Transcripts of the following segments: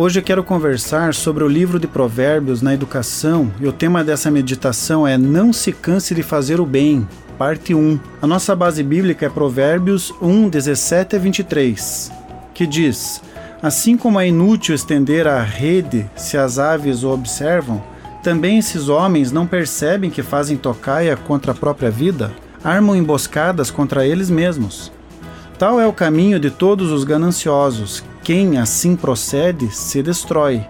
Hoje eu quero conversar sobre o livro de Provérbios na educação e o tema dessa meditação é Não se canse de fazer o bem, parte 1. A nossa base bíblica é Provérbios 1, 17 a 23, que diz: Assim como é inútil estender a rede se as aves o observam, também esses homens não percebem que fazem tocaia contra a própria vida, armam emboscadas contra eles mesmos. Tal é o caminho de todos os gananciosos. Quem assim procede se destrói.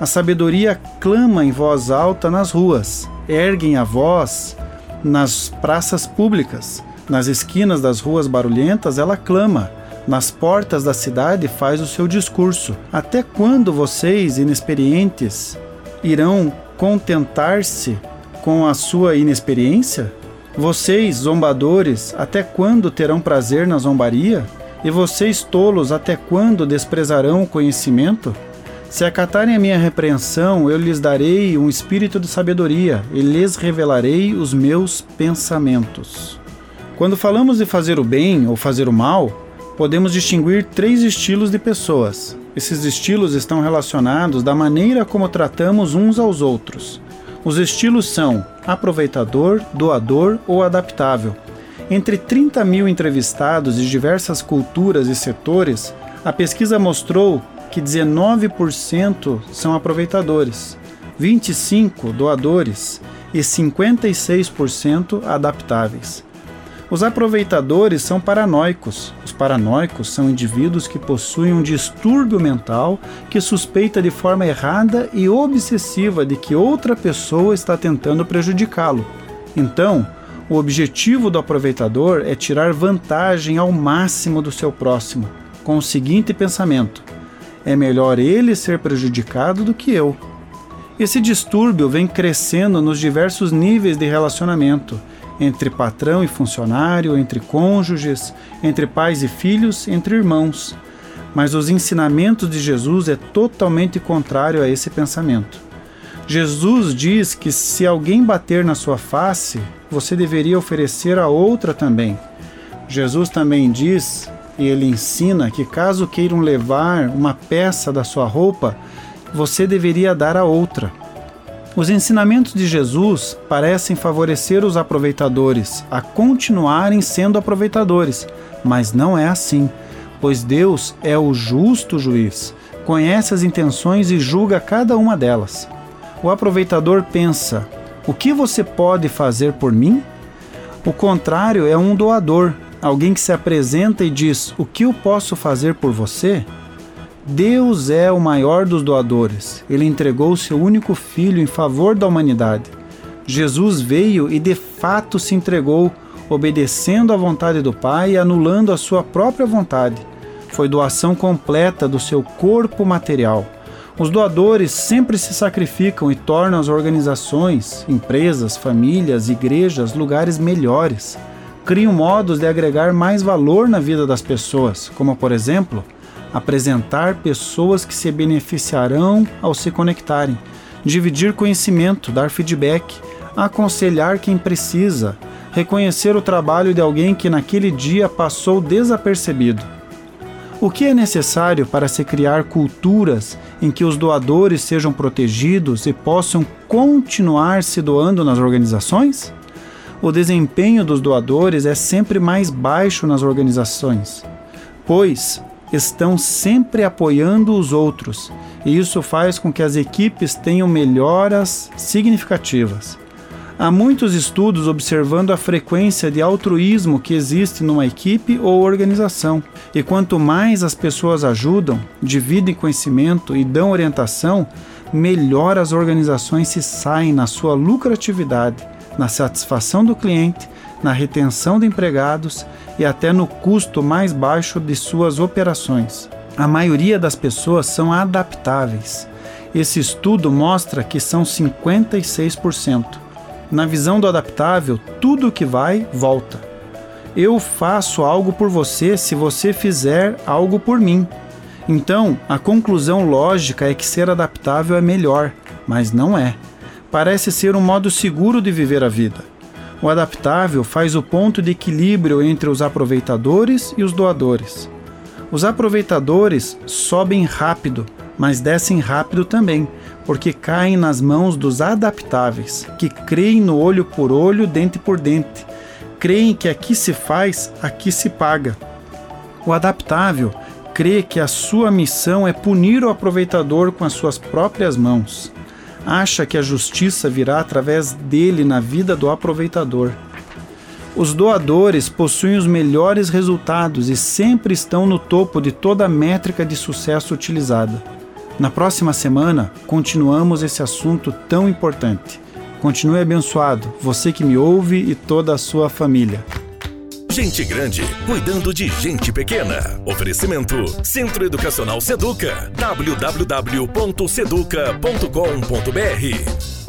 A sabedoria clama em voz alta nas ruas, erguem a voz nas praças públicas. Nas esquinas das ruas barulhentas ela clama. Nas portas da cidade faz o seu discurso. Até quando vocês, inexperientes, irão contentar-se com a sua inexperiência? Vocês, zombadores, até quando terão prazer na zombaria? E vocês, tolos, até quando desprezarão o conhecimento? Se acatarem a minha repreensão, eu lhes darei um espírito de sabedoria e lhes revelarei os meus pensamentos. Quando falamos de fazer o bem ou fazer o mal, podemos distinguir três estilos de pessoas. Esses estilos estão relacionados da maneira como tratamos uns aos outros. Os estilos são aproveitador, doador ou adaptável. Entre 30 mil entrevistados de diversas culturas e setores, a pesquisa mostrou que 19% são aproveitadores, 25% doadores e 56% adaptáveis. Os aproveitadores são paranoicos. Os paranoicos são indivíduos que possuem um distúrbio mental que suspeita de forma errada e obsessiva de que outra pessoa está tentando prejudicá-lo. Então, o objetivo do aproveitador é tirar vantagem ao máximo do seu próximo, com o seguinte pensamento: é melhor ele ser prejudicado do que eu. Esse distúrbio vem crescendo nos diversos níveis de relacionamento entre patrão e funcionário, entre cônjuges, entre pais e filhos, entre irmãos. Mas os ensinamentos de Jesus é totalmente contrário a esse pensamento. Jesus diz que se alguém bater na sua face, você deveria oferecer a outra também. Jesus também diz, e ele ensina, que caso queiram levar uma peça da sua roupa, você deveria dar a outra. Os ensinamentos de Jesus parecem favorecer os aproveitadores a continuarem sendo aproveitadores, mas não é assim, pois Deus é o justo juiz, conhece as intenções e julga cada uma delas. O aproveitador pensa: o que você pode fazer por mim? O contrário é um doador, alguém que se apresenta e diz: o que eu posso fazer por você? Deus é o maior dos doadores. Ele entregou seu único filho em favor da humanidade. Jesus veio e de fato se entregou, obedecendo à vontade do Pai e anulando a sua própria vontade. Foi doação completa do seu corpo material. Os doadores sempre se sacrificam e tornam as organizações, empresas, famílias, igrejas lugares melhores. Criam modos de agregar mais valor na vida das pessoas, como por exemplo, apresentar pessoas que se beneficiarão ao se conectarem, dividir conhecimento, dar feedback, aconselhar quem precisa, reconhecer o trabalho de alguém que naquele dia passou desapercebido. O que é necessário para se criar culturas em que os doadores sejam protegidos e possam continuar se doando nas organizações? O desempenho dos doadores é sempre mais baixo nas organizações, pois estão sempre apoiando os outros, e isso faz com que as equipes tenham melhoras significativas. Há muitos estudos observando a frequência de altruísmo que existe numa equipe ou organização, e quanto mais as pessoas ajudam, dividem conhecimento e dão orientação, melhor as organizações se saem na sua lucratividade, na satisfação do cliente, na retenção de empregados e até no custo mais baixo de suas operações. A maioria das pessoas são adaptáveis. Esse estudo mostra que são 56%. Na visão do adaptável, tudo que vai, volta. Eu faço algo por você se você fizer algo por mim. Então, a conclusão lógica é que ser adaptável é melhor, mas não é. Parece ser um modo seguro de viver a vida. O adaptável faz o ponto de equilíbrio entre os aproveitadores e os doadores. Os aproveitadores sobem rápido, mas descem rápido também, porque caem nas mãos dos adaptáveis, que creem no olho por olho, dente por dente. Creem que aqui se faz, aqui se paga. O adaptável crê que a sua missão é punir o aproveitador com as suas próprias mãos. Acha que a justiça virá através dele na vida do aproveitador. Os doadores possuem os melhores resultados e sempre estão no topo de toda a métrica de sucesso utilizada. Na próxima semana, continuamos esse assunto tão importante. Continue abençoado, você que me ouve e toda a sua família. Gente grande cuidando de gente pequena. Oferecimento Centro Educacional Seduca. www.seduca.com.br